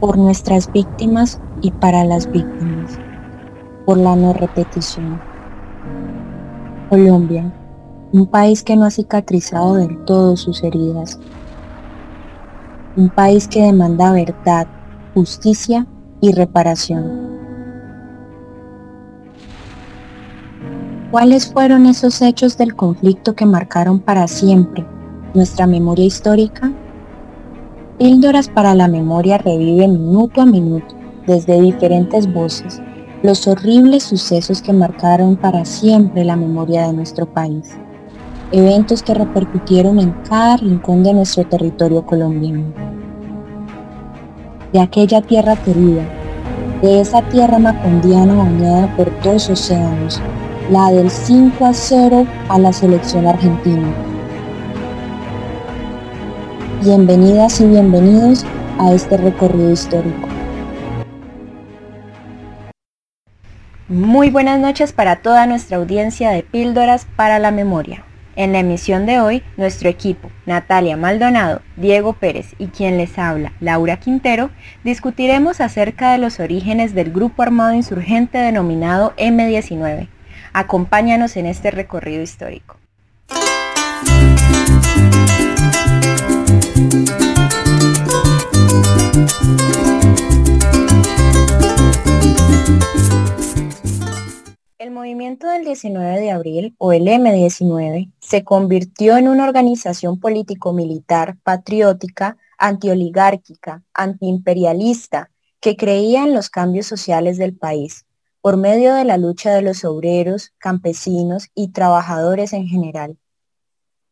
por nuestras víctimas y para las víctimas, por la no repetición. Colombia, un país que no ha cicatrizado del todo sus heridas, un país que demanda verdad, justicia y reparación. ¿Cuáles fueron esos hechos del conflicto que marcaron para siempre nuestra memoria histórica? Píldoras para la memoria revive minuto a minuto, desde diferentes voces, los horribles sucesos que marcaron para siempre la memoria de nuestro país. Eventos que repercutieron en cada rincón de nuestro territorio colombiano. De aquella tierra querida, de esa tierra macondiana bañada por dos océanos, la del 5 a 0 a la selección argentina. Bienvenidas y bienvenidos a este recorrido histórico. Muy buenas noches para toda nuestra audiencia de Píldoras para la Memoria. En la emisión de hoy, nuestro equipo, Natalia Maldonado, Diego Pérez y quien les habla, Laura Quintero, discutiremos acerca de los orígenes del grupo armado insurgente denominado M19 Acompáñanos en este recorrido histórico. El movimiento del 19 de abril, o el M19, se convirtió en una organización político-militar patriótica, antioligárquica, antiimperialista, que creía en los cambios sociales del país por medio de la lucha de los obreros, campesinos y trabajadores en general.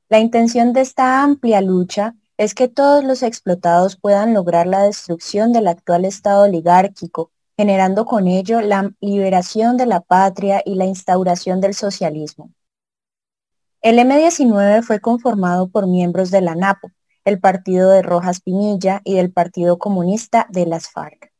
La intención de esta amplia lucha es que todos los explotados puedan lograr la destrucción del actual Estado oligárquico, generando con ello la liberación de la patria y la instauración del socialismo. El M-19 fue conformado por miembros de la NAPO, el partido de Rojas Pinilla y del Partido Comunista de las FARC.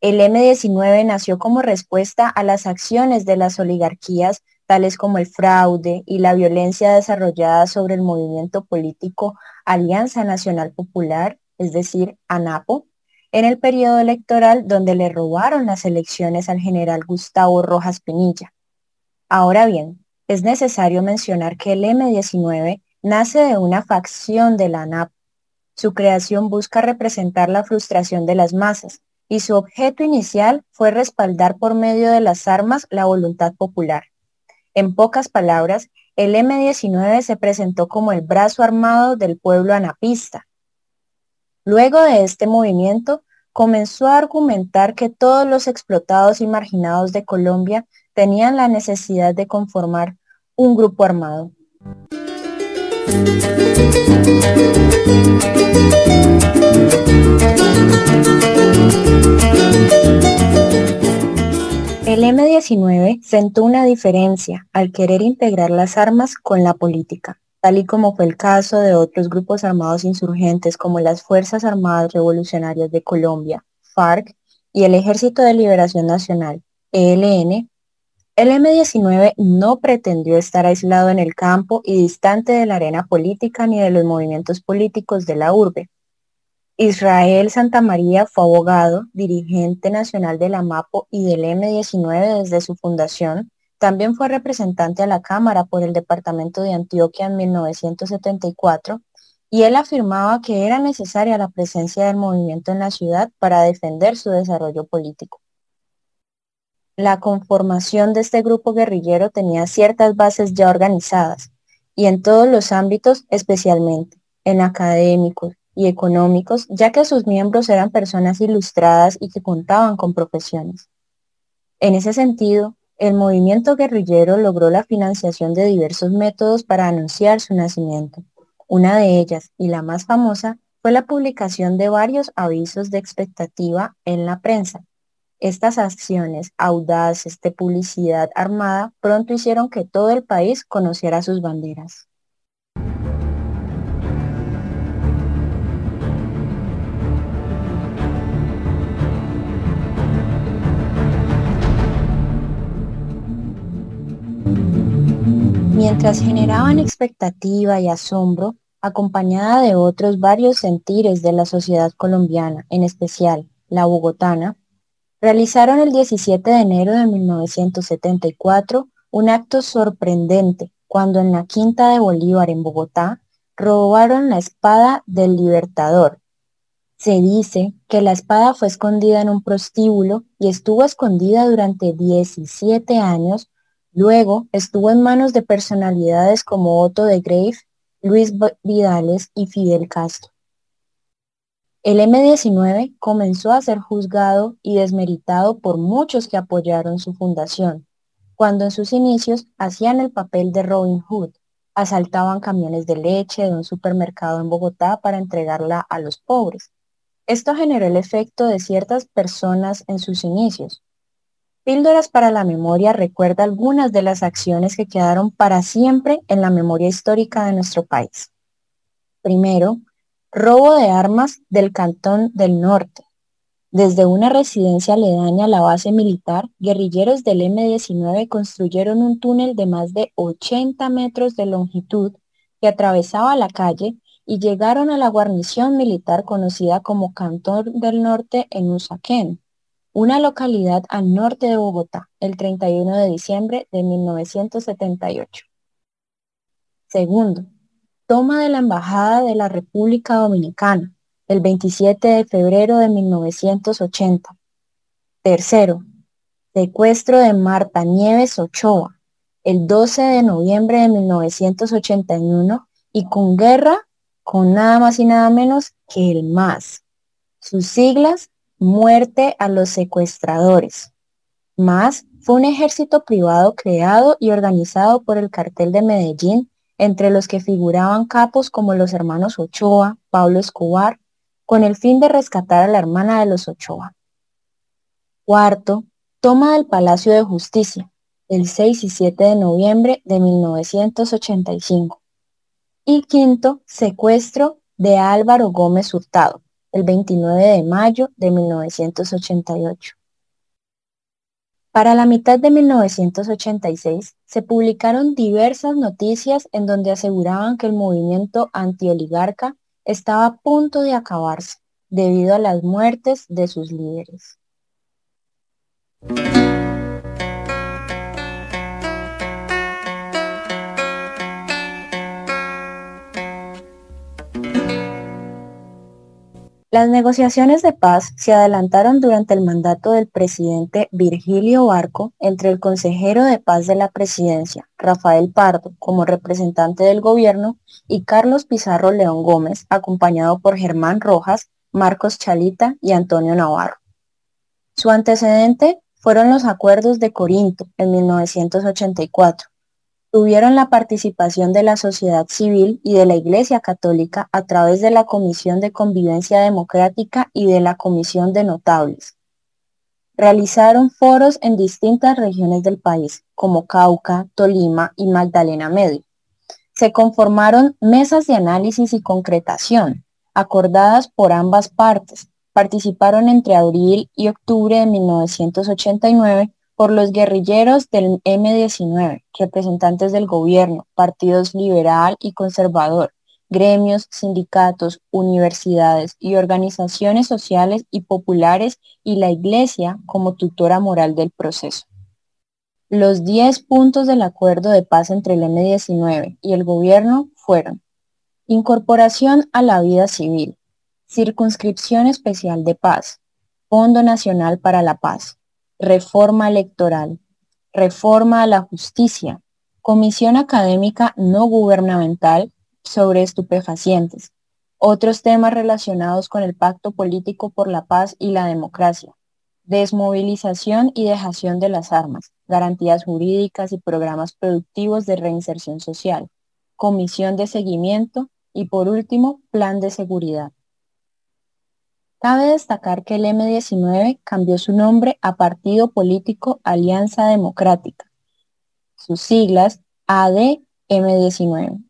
El M-19 nació como respuesta a las acciones de las oligarquías, tales como el fraude y la violencia desarrollada sobre el movimiento político Alianza Nacional Popular, es decir, ANAPO, en el periodo electoral donde le robaron las elecciones al general Gustavo Rojas Pinilla. Ahora bien, es necesario mencionar que el M-19 nace de una facción de la ANAPO. Su creación busca representar la frustración de las masas, y su objeto inicial fue respaldar por medio de las armas la voluntad popular. En pocas palabras, el M-19 se presentó como el brazo armado del pueblo anapista. Luego de este movimiento, comenzó a argumentar que todos los explotados y marginados de Colombia tenían la necesidad de conformar un grupo armado. El M-19 sentó una diferencia al querer integrar las armas con la política, tal y como fue el caso de otros grupos armados insurgentes como las Fuerzas Armadas Revolucionarias de Colombia, FARC, y el Ejército de Liberación Nacional, ELN, el M-19 no pretendió estar aislado en el campo y distante de la arena política ni de los movimientos políticos de la urbe. Israel Santamaría fue abogado, dirigente nacional de la MAPO y del M19 desde su fundación. También fue representante a la Cámara por el Departamento de Antioquia en 1974 y él afirmaba que era necesaria la presencia del movimiento en la ciudad para defender su desarrollo político. La conformación de este grupo guerrillero tenía ciertas bases ya organizadas y en todos los ámbitos, especialmente en académicos, y económicos, ya que sus miembros eran personas ilustradas y que contaban con profesiones. En ese sentido, el movimiento guerrillero logró la financiación de diversos métodos para anunciar su nacimiento. Una de ellas, y la más famosa, fue la publicación de varios avisos de expectativa en la prensa. Estas acciones audaces de publicidad armada pronto hicieron que todo el país conociera sus banderas. Mientras generaban expectativa y asombro, acompañada de otros varios sentires de la sociedad colombiana, en especial la bogotana, realizaron el 17 de enero de 1974 un acto sorprendente cuando en la Quinta de Bolívar en Bogotá robaron la espada del Libertador. Se dice que la espada fue escondida en un prostíbulo y estuvo escondida durante 17 años. Luego estuvo en manos de personalidades como Otto de Grave, Luis Vidales y Fidel Castro. El M-19 comenzó a ser juzgado y desmeritado por muchos que apoyaron su fundación, cuando en sus inicios hacían el papel de Robin Hood, asaltaban camiones de leche de un supermercado en Bogotá para entregarla a los pobres. Esto generó el efecto de ciertas personas en sus inicios. Píldoras para la memoria recuerda algunas de las acciones que quedaron para siempre en la memoria histórica de nuestro país. Primero, robo de armas del Cantón del Norte. Desde una residencia aledaña a la base militar, guerrilleros del M-19 construyeron un túnel de más de 80 metros de longitud que atravesaba la calle y llegaron a la guarnición militar conocida como Cantón del Norte en Usaquén, una localidad al norte de Bogotá, el 31 de diciembre de 1978. Segundo, toma de la Embajada de la República Dominicana el 27 de febrero de 1980. Tercero, secuestro de Marta Nieves Ochoa, el 12 de noviembre de 1981 y con guerra con nada más y nada menos que el MAS. Sus siglas, muerte a los secuestradores. MAS fue un ejército privado creado y organizado por el cartel de Medellín, entre los que figuraban capos como los hermanos Ochoa, Pablo Escobar, con el fin de rescatar a la hermana de los Ochoa. Cuarto, toma del Palacio de Justicia, el 6 y 7 de noviembre de 1985. Y quinto, secuestro de Álvaro Gómez Hurtado, el 29 de mayo de 1988. Para la mitad de 1986 se publicaron diversas noticias en donde aseguraban que el movimiento antioligarca estaba a punto de acabarse debido a las muertes de sus líderes. Las negociaciones de paz se adelantaron durante el mandato del presidente Virgilio Barco entre el consejero de paz de la presidencia, Rafael Pardo, como representante del gobierno, y Carlos Pizarro León Gómez, acompañado por Germán Rojas, Marcos Chalita y Antonio Navarro. Su antecedente fueron los acuerdos de Corinto en 1984, tuvieron la participación de la sociedad civil y de la Iglesia Católica a través de la Comisión de Convivencia Democrática y de la Comisión de Notables. Realizaron foros en distintas regiones del país, como Cauca, Tolima y Magdalena Medio. Se conformaron mesas de análisis y concretación, acordadas por ambas partes. Participaron entre abril y octubre de 1989 por los guerrilleros del M-19, representantes del gobierno, partidos liberal y conservador, gremios, sindicatos, universidades y organizaciones sociales y populares y la Iglesia como tutora moral del proceso. Los 10 puntos del acuerdo de paz entre el M-19 y el gobierno fueron incorporación a la vida civil, circunscripción especial de paz, Fondo Nacional para la Paz, reforma electoral, reforma a la justicia, comisión académica no gubernamental sobre estupefacientes, otros temas relacionados con el pacto político por la paz y la democracia, desmovilización y dejación de las armas, garantías jurídicas y programas productivos de reinserción social, comisión de seguimiento y por último, plan de seguridad. Cabe destacar que el M-19 cambió su nombre a Partido Político Alianza Democrática, sus siglas AD-M19,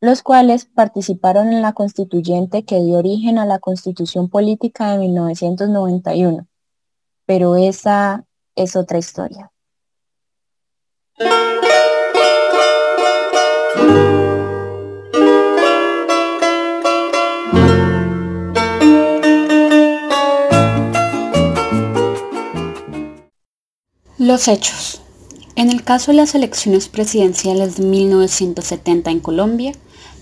los cuales participaron en la constituyente que dio origen a la Constitución Política de 1991. Pero esa es otra historia. Los hechos. En el caso de las elecciones presidenciales de 1970 en Colombia,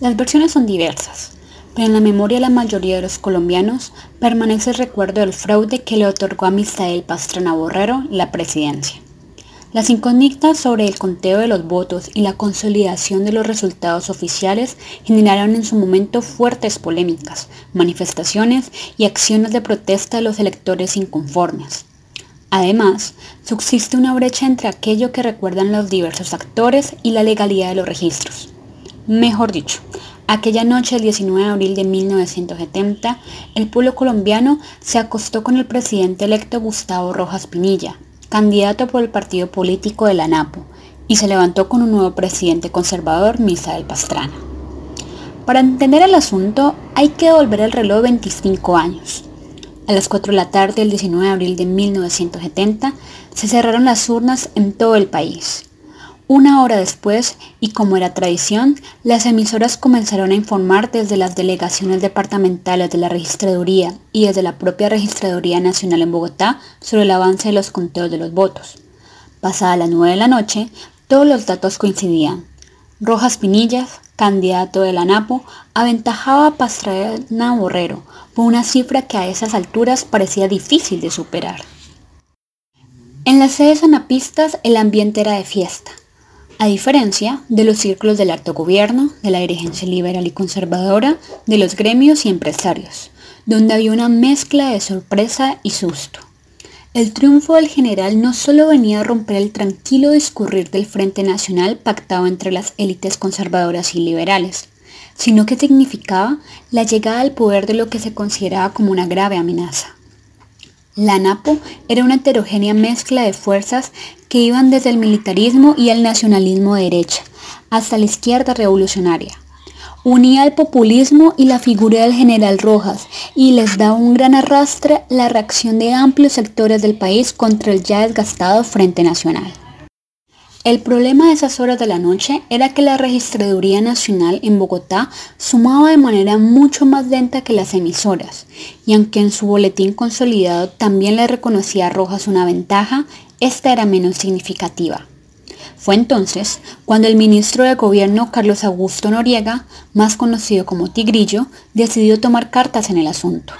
las versiones son diversas, pero en la memoria de la mayoría de los colombianos permanece el recuerdo del fraude que le otorgó a Misael Pastrana Borrero la presidencia. Las incógnitas sobre el conteo de los votos y la consolidación de los resultados oficiales generaron en su momento fuertes polémicas, manifestaciones y acciones de protesta de los electores inconformes. Además, subsiste una brecha entre aquello que recuerdan los diversos actores y la legalidad de los registros. Mejor dicho, aquella noche del 19 de abril de 1970, el pueblo colombiano se acostó con el presidente electo Gustavo Rojas Pinilla, candidato por el partido político de la NAPO, y se levantó con un nuevo presidente conservador, Misael Pastrana. Para entender el asunto hay que devolver el reloj 25 años. A las 4 de la tarde del 19 de abril de 1970 se cerraron las urnas en todo el país. Una hora después, y como era tradición, las emisoras comenzaron a informar desde las delegaciones departamentales de la Registraduría y desde la propia Registraduría Nacional en Bogotá sobre el avance de los conteos de los votos. Pasada las 9 de la noche, todos los datos coincidían. Rojas Pinillas, candidato de la NAPO, aventajaba a Pastrana Borrero por una cifra que a esas alturas parecía difícil de superar. En las sedes anapistas el ambiente era de fiesta. A diferencia de los círculos del alto gobierno, de la dirigencia liberal y conservadora, de los gremios y empresarios, donde había una mezcla de sorpresa y susto. El triunfo del general no solo venía a romper el tranquilo discurrir del Frente Nacional pactado entre las élites conservadoras y liberales, sino que significaba la llegada al poder de lo que se consideraba como una grave amenaza. La NAPO era una heterogénea mezcla de fuerzas que iban desde el militarismo y el nacionalismo de derecha hasta la izquierda revolucionaria. Unía el populismo y la figura del general Rojas y les daba un gran arrastre la reacción de amplios sectores del país contra el ya desgastado Frente Nacional. El problema de esas horas de la noche era que la Registraduría Nacional en Bogotá sumaba de manera mucho más lenta que las emisoras, y aunque en su boletín consolidado también le reconocía a Rojas una ventaja, esta era menos significativa. Fue entonces cuando el ministro de Gobierno Carlos Augusto Noriega, más conocido como Tigrillo, decidió tomar cartas en el asunto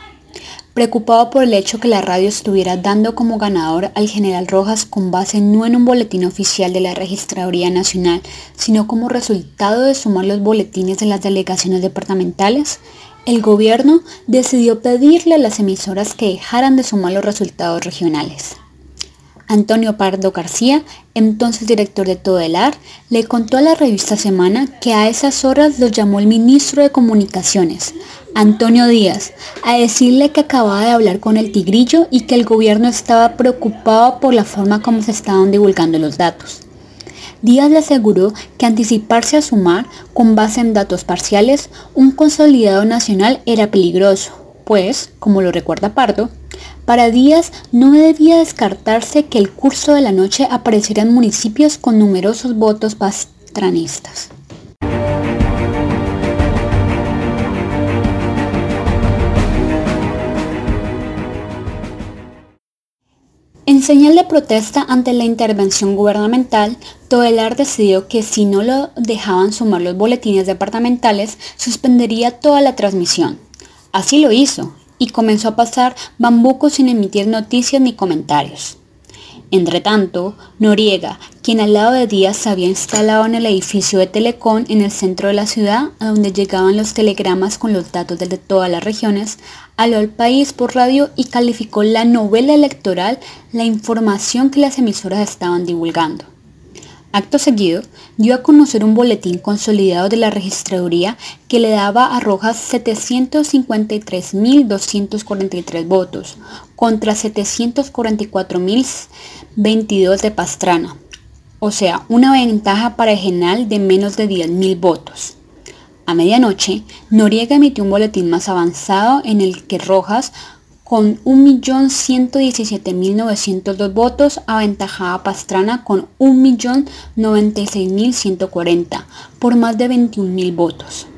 preocupado por el hecho que la radio estuviera dando como ganador al general Rojas con base no en un boletín oficial de la Registraduría Nacional, sino como resultado de sumar los boletines de las delegaciones departamentales, el gobierno decidió pedirle a las emisoras que dejaran de sumar los resultados regionales. Antonio Pardo García, entonces director de Todelar, le contó a la revista Semana que a esas horas los llamó el ministro de Comunicaciones, Antonio Díaz, a decirle que acababa de hablar con el tigrillo y que el gobierno estaba preocupado por la forma como se estaban divulgando los datos. Díaz le aseguró que anticiparse a sumar, con base en datos parciales, un consolidado nacional era peligroso, pues, como lo recuerda Pardo, para Díaz no debía descartarse que el curso de la noche apareciera en municipios con numerosos votos pastranistas. En señal de protesta ante la intervención gubernamental, Todelar decidió que si no lo dejaban sumar los boletines departamentales, suspendería toda la transmisión. Así lo hizo, y comenzó a pasar bambuco sin emitir noticias ni comentarios. Entretanto, Noriega, quien al lado de Díaz se había instalado en el edificio de Telecom en el centro de la ciudad, a donde llegaban los telegramas con los datos de todas las regiones, habló al país por radio y calificó la novela electoral la información que las emisoras estaban divulgando. Acto seguido, dio a conocer un boletín consolidado de la registraduría que le daba a Rojas 753.243 votos contra 744.022 de Pastrana, o sea, una ventaja para el general de menos de 10.000 votos. A medianoche, Noriega emitió un boletín más avanzado en el que Rojas con 1.117.902 votos, aventajaba a Pastrana con 1.096.140 por más de 21.000 votos.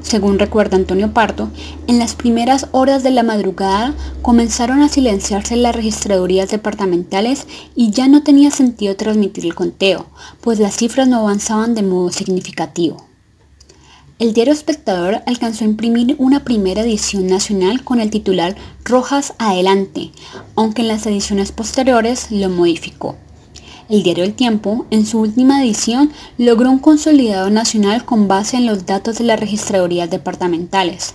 Según recuerda Antonio Pardo, en las primeras horas de la madrugada comenzaron a silenciarse las registradurías departamentales y ya no tenía sentido transmitir el conteo, pues las cifras no avanzaban de modo significativo. El diario Espectador alcanzó a imprimir una primera edición nacional con el titular Rojas Adelante, aunque en las ediciones posteriores lo modificó. El diario El Tiempo, en su última edición, logró un consolidado nacional con base en los datos de las registradurías departamentales.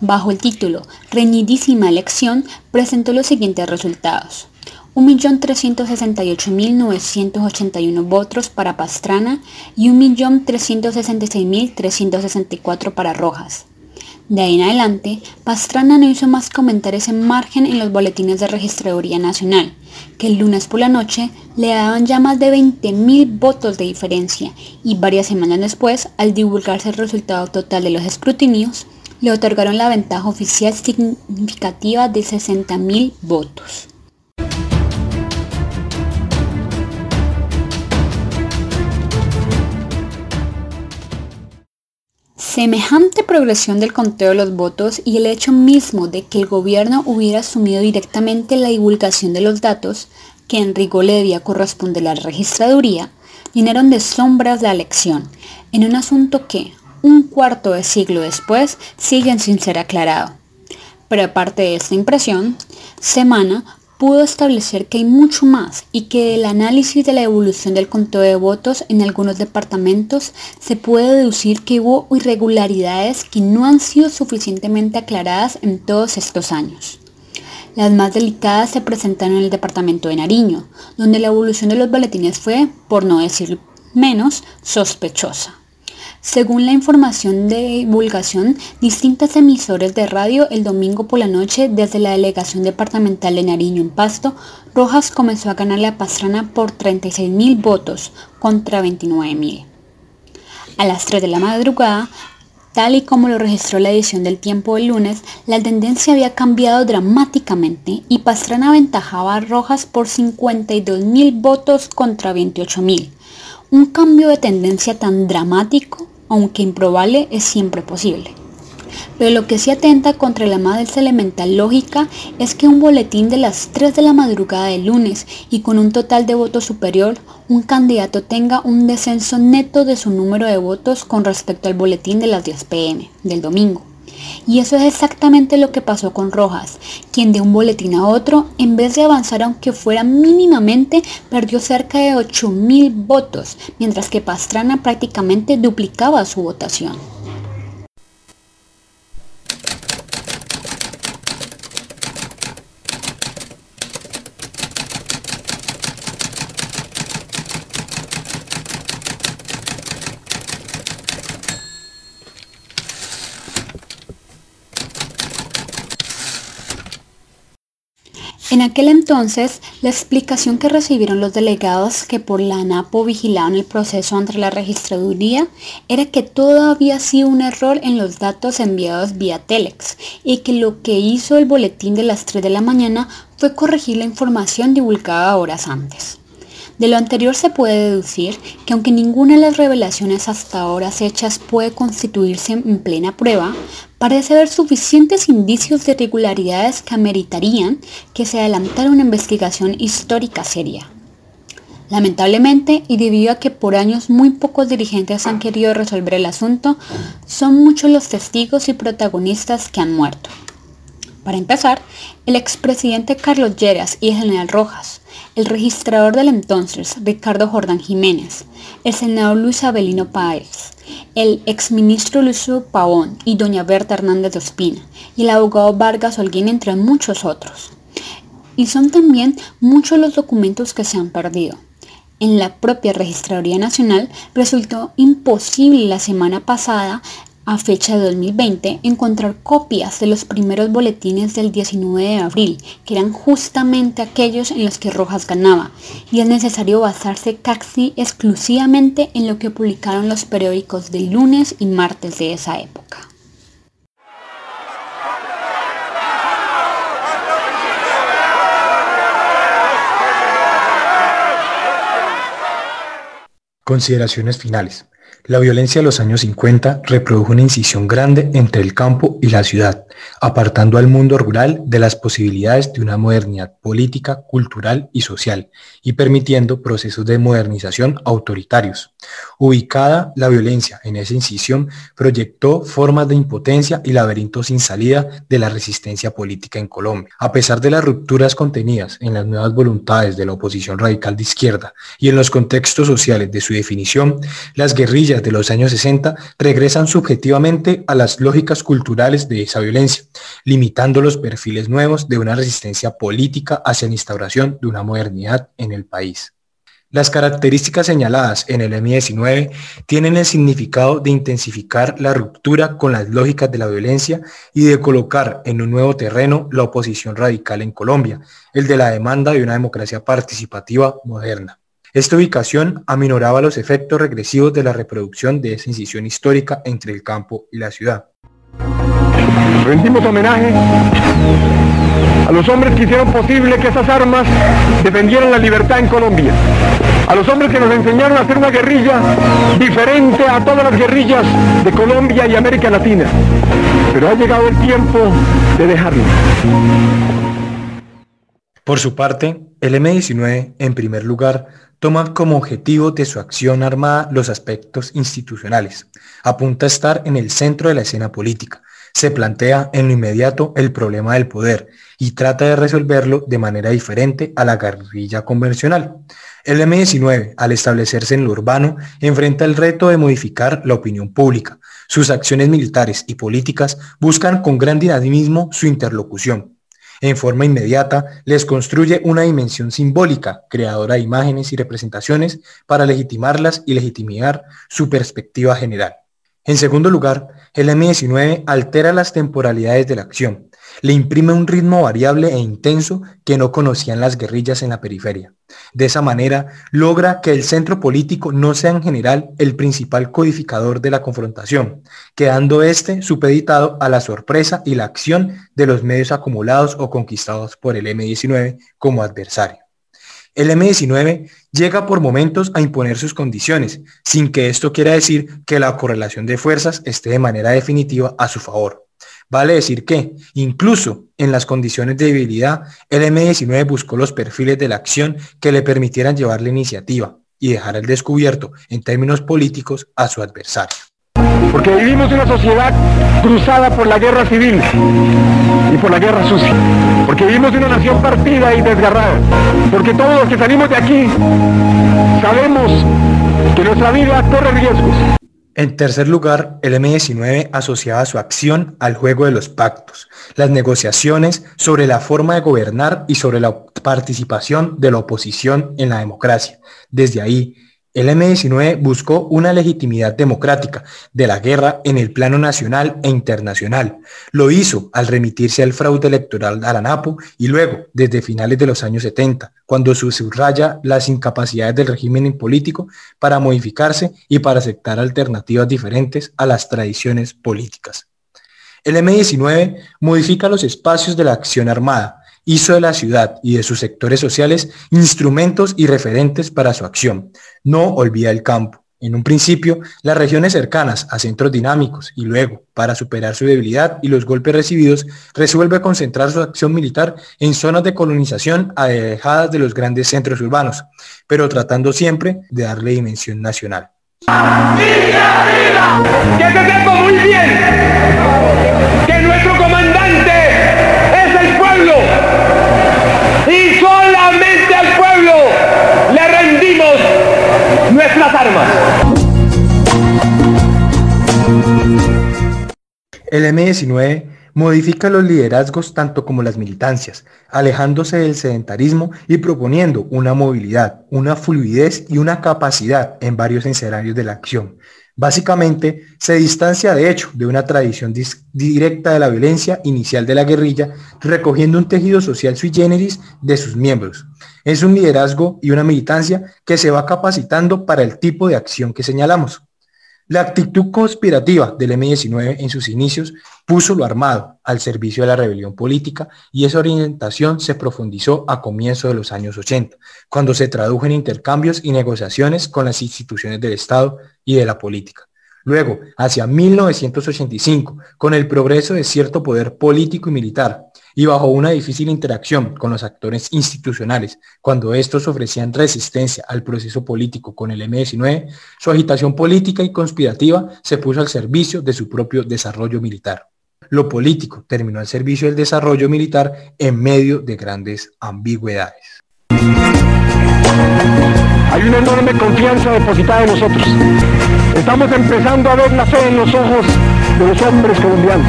Bajo el título Reñidísima elección, presentó los siguientes resultados. 1.368.981 votos para Pastrana y 1.366.364 para Rojas. De ahí en adelante, Pastrana no hizo más comentar ese margen en los boletines de Registraduría Nacional, que el lunes por la noche le daban ya más de 20.000 votos de diferencia y varias semanas después, al divulgarse el resultado total de los escrutinios, le otorgaron la ventaja oficial significativa de 60.000 votos. Semejante progresión del conteo de los votos y el hecho mismo de que el gobierno hubiera asumido directamente la divulgación de los datos, que en rigor le debía a la registraduría, llenaron de sombras la elección, en un asunto que, un cuarto de siglo después, siguen sin ser aclarado. Pero aparte de esta impresión, Semana pudo establecer que hay mucho más y que del análisis de la evolución del conteo de votos en algunos departamentos se puede deducir que hubo irregularidades que no han sido suficientemente aclaradas en todos estos años. Las más delicadas se presentaron en el departamento de Nariño, donde la evolución de los boletines fue, por no decir menos, sospechosa. Según la información de divulgación, distintas emisores de radio el domingo por la noche desde la delegación departamental de Nariño en Pasto, Rojas comenzó a ganarle a Pastrana por 36.000 votos contra 29.000. A las 3 de la madrugada, tal y como lo registró la edición del tiempo del lunes, la tendencia había cambiado dramáticamente y Pastrana aventajaba a Rojas por 52.000 votos contra 28.000. Un cambio de tendencia tan dramático, aunque improbable, es siempre posible. Pero lo que sí atenta contra la más elemental lógica es que un boletín de las 3 de la madrugada del lunes y con un total de votos superior, un candidato tenga un descenso neto de su número de votos con respecto al boletín de las 10 pm del domingo. Y eso es exactamente lo que pasó con Rojas, quien de un boletín a otro, en vez de avanzar aunque fuera mínimamente, perdió cerca de 8.000 votos, mientras que Pastrana prácticamente duplicaba su votación. En aquel entonces, la explicación que recibieron los delegados que por la ANAPO vigilaban el proceso ante la registraduría era que todo había sido un error en los datos enviados vía Telex y que lo que hizo el boletín de las 3 de la mañana fue corregir la información divulgada horas antes. De lo anterior se puede deducir que aunque ninguna de las revelaciones hasta ahora hechas puede constituirse en plena prueba, parece haber suficientes indicios de irregularidades que ameritarían que se adelantara una investigación histórica seria. Lamentablemente, y debido a que por años muy pocos dirigentes han querido resolver el asunto, son muchos los testigos y protagonistas que han muerto. Para empezar, el expresidente Carlos Lleras y el general Rojas, el registrador del entonces, Ricardo Jordán Jiménez, el senador Luis Abelino Páez, el exministro Lucio Pavón y doña Berta Hernández de Ospina, y el abogado Vargas Holguín, entre muchos otros. Y son también muchos los documentos que se han perdido. En la propia Registraduría Nacional resultó imposible la semana pasada a fecha de 2020, encontrar copias de los primeros boletines del 19 de abril, que eran justamente aquellos en los que Rojas ganaba, y es necesario basarse casi exclusivamente en lo que publicaron los periódicos del lunes y martes de esa época. Consideraciones finales. La violencia de los años 50 reprodujo una incisión grande entre el campo y la ciudad, apartando al mundo rural de las posibilidades de una modernidad política, cultural y social, y permitiendo procesos de modernización autoritarios. Ubicada la violencia en esa incisión, proyectó formas de impotencia y laberintos sin salida de la resistencia política en Colombia. A pesar de las rupturas contenidas en las nuevas voluntades de la oposición radical de izquierda y en los contextos sociales de su definición, las guerrillas de los años 60 regresan subjetivamente a las lógicas culturales de esa violencia, limitando los perfiles nuevos de una resistencia política hacia la instauración de una modernidad en el país. Las características señaladas en el M19 tienen el significado de intensificar la ruptura con las lógicas de la violencia y de colocar en un nuevo terreno la oposición radical en Colombia, el de la demanda de una democracia participativa moderna. Esta ubicación aminoraba los efectos regresivos de la reproducción de esa incisión histórica entre el campo y la ciudad. Rendimos homenaje a los hombres que hicieron posible que esas armas defendieran la libertad en Colombia, a los hombres que nos enseñaron a hacer una guerrilla diferente a todas las guerrillas de Colombia y América Latina. Pero ha llegado el tiempo de dejarlo. Por su parte, el M-19, en primer lugar, toma como objetivo de su acción armada los aspectos institucionales. Apunta a estar en el centro de la escena política. Se plantea en lo inmediato el problema del poder y trata de resolverlo de manera diferente a la guerrilla convencional. El M-19, al establecerse en lo urbano, enfrenta el reto de modificar la opinión pública. Sus acciones militares y políticas buscan con gran dinamismo su interlocución, en forma inmediata les construye una dimensión simbólica, creadora de imágenes y representaciones para legitimarlas y legitimar su perspectiva general. En segundo lugar, el M19 altera las temporalidades de la acción, le imprime un ritmo variable e intenso que no conocían las guerrillas en la periferia. De esa manera, logra que el centro político no sea en general el principal codificador de la confrontación, quedando éste supeditado a la sorpresa y la acción de los medios acumulados o conquistados por el M-19 como adversario. El M-19 llega por momentos a imponer sus condiciones, sin que esto quiera decir que la correlación de fuerzas esté de manera definitiva a su favor. Vale decir que, incluso en las condiciones de debilidad, el M19 buscó los perfiles de la acción que le permitieran llevar la iniciativa y dejar al descubierto, en términos políticos, a su adversario. Porque vivimos una sociedad cruzada por la guerra civil y por la guerra sucia. Porque vivimos una nación partida y desgarrada. Porque todos los que salimos de aquí sabemos que nuestra vida corre riesgos. En tercer lugar, el M19 asociaba su acción al juego de los pactos, las negociaciones sobre la forma de gobernar y sobre la participación de la oposición en la democracia. Desde ahí, el M-19 buscó una legitimidad democrática de la guerra en el plano nacional e internacional. Lo hizo al remitirse al fraude electoral a la NAPO y luego, desde finales de los años 70, cuando subraya las incapacidades del régimen político para modificarse y para aceptar alternativas diferentes a las tradiciones políticas. El M-19 modifica los espacios de la acción armada, hizo de la ciudad y de sus sectores sociales instrumentos y referentes para su acción. No olvida el campo. En un principio, las regiones cercanas a centros dinámicos y luego, para superar su debilidad y los golpes recibidos, resuelve concentrar su acción militar en zonas de colonización alejadas de los grandes centros urbanos, pero tratando siempre de darle dimensión nacional. El M-19 modifica los liderazgos tanto como las militancias, alejándose del sedentarismo y proponiendo una movilidad, una fluidez y una capacidad en varios escenarios de la acción, Básicamente, se distancia de hecho de una tradición directa de la violencia inicial de la guerrilla, recogiendo un tejido social sui generis de sus miembros. Es un liderazgo y una militancia que se va capacitando para el tipo de acción que señalamos. La actitud conspirativa del M-19 en sus inicios puso lo armado al servicio de la rebelión política y esa orientación se profundizó a comienzos de los años 80, cuando se tradujo en intercambios y negociaciones con las instituciones del Estado y de la política. Luego, hacia 1985, con el progreso de cierto poder político y militar, y bajo una difícil interacción con los actores institucionales, cuando estos ofrecían resistencia al proceso político con el M-19, su agitación política y conspirativa se puso al servicio de su propio desarrollo militar. Lo político terminó al servicio del desarrollo militar en medio de grandes ambigüedades. Hay una enorme confianza depositada en nosotros. Estamos empezando a ver la fe en los ojos de los hombres colombianos.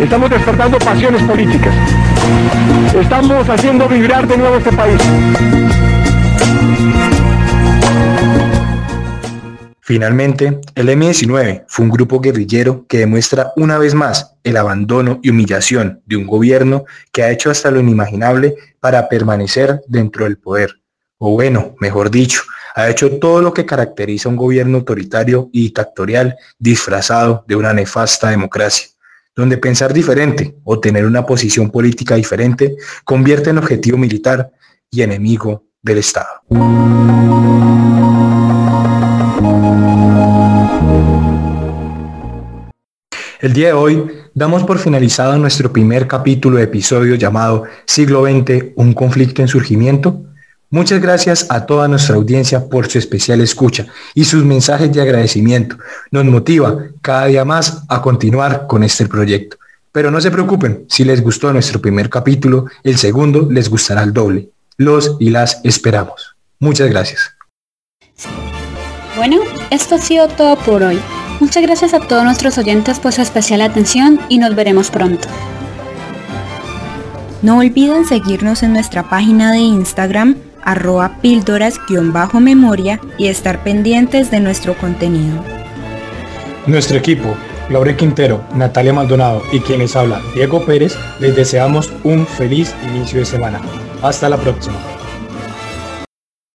Estamos despertando pasiones políticas. Estamos haciendo vibrar de nuevo este país. Finalmente, el M-19 fue un grupo guerrillero que demuestra una vez más el abandono y humillación de un gobierno que ha hecho hasta lo inimaginable para permanecer dentro del poder. O bueno, mejor dicho, ha hecho todo lo que caracteriza a un gobierno autoritario y dictatorial disfrazado de una nefasta democracia donde pensar diferente o tener una posición política diferente convierte en objetivo militar y enemigo del Estado. El día de hoy damos por finalizado nuestro primer capítulo de episodio llamado Siglo XX, un conflicto en surgimiento, Muchas gracias a toda nuestra audiencia por su especial escucha y sus mensajes de agradecimiento. Nos motiva cada día más a continuar con este proyecto. Pero no se preocupen, si les gustó nuestro primer capítulo, el segundo les gustará el doble. Los y las esperamos. Muchas gracias. Bueno, esto ha sido todo por hoy. Muchas gracias a todos nuestros oyentes por su especial atención y nos veremos pronto. No olviden seguirnos en nuestra página de Instagram arroba píldoras-memoria y estar pendientes de nuestro contenido. Nuestro equipo, Laure Quintero, Natalia Maldonado y quienes hablan, Diego Pérez, les deseamos un feliz inicio de semana. Hasta la próxima.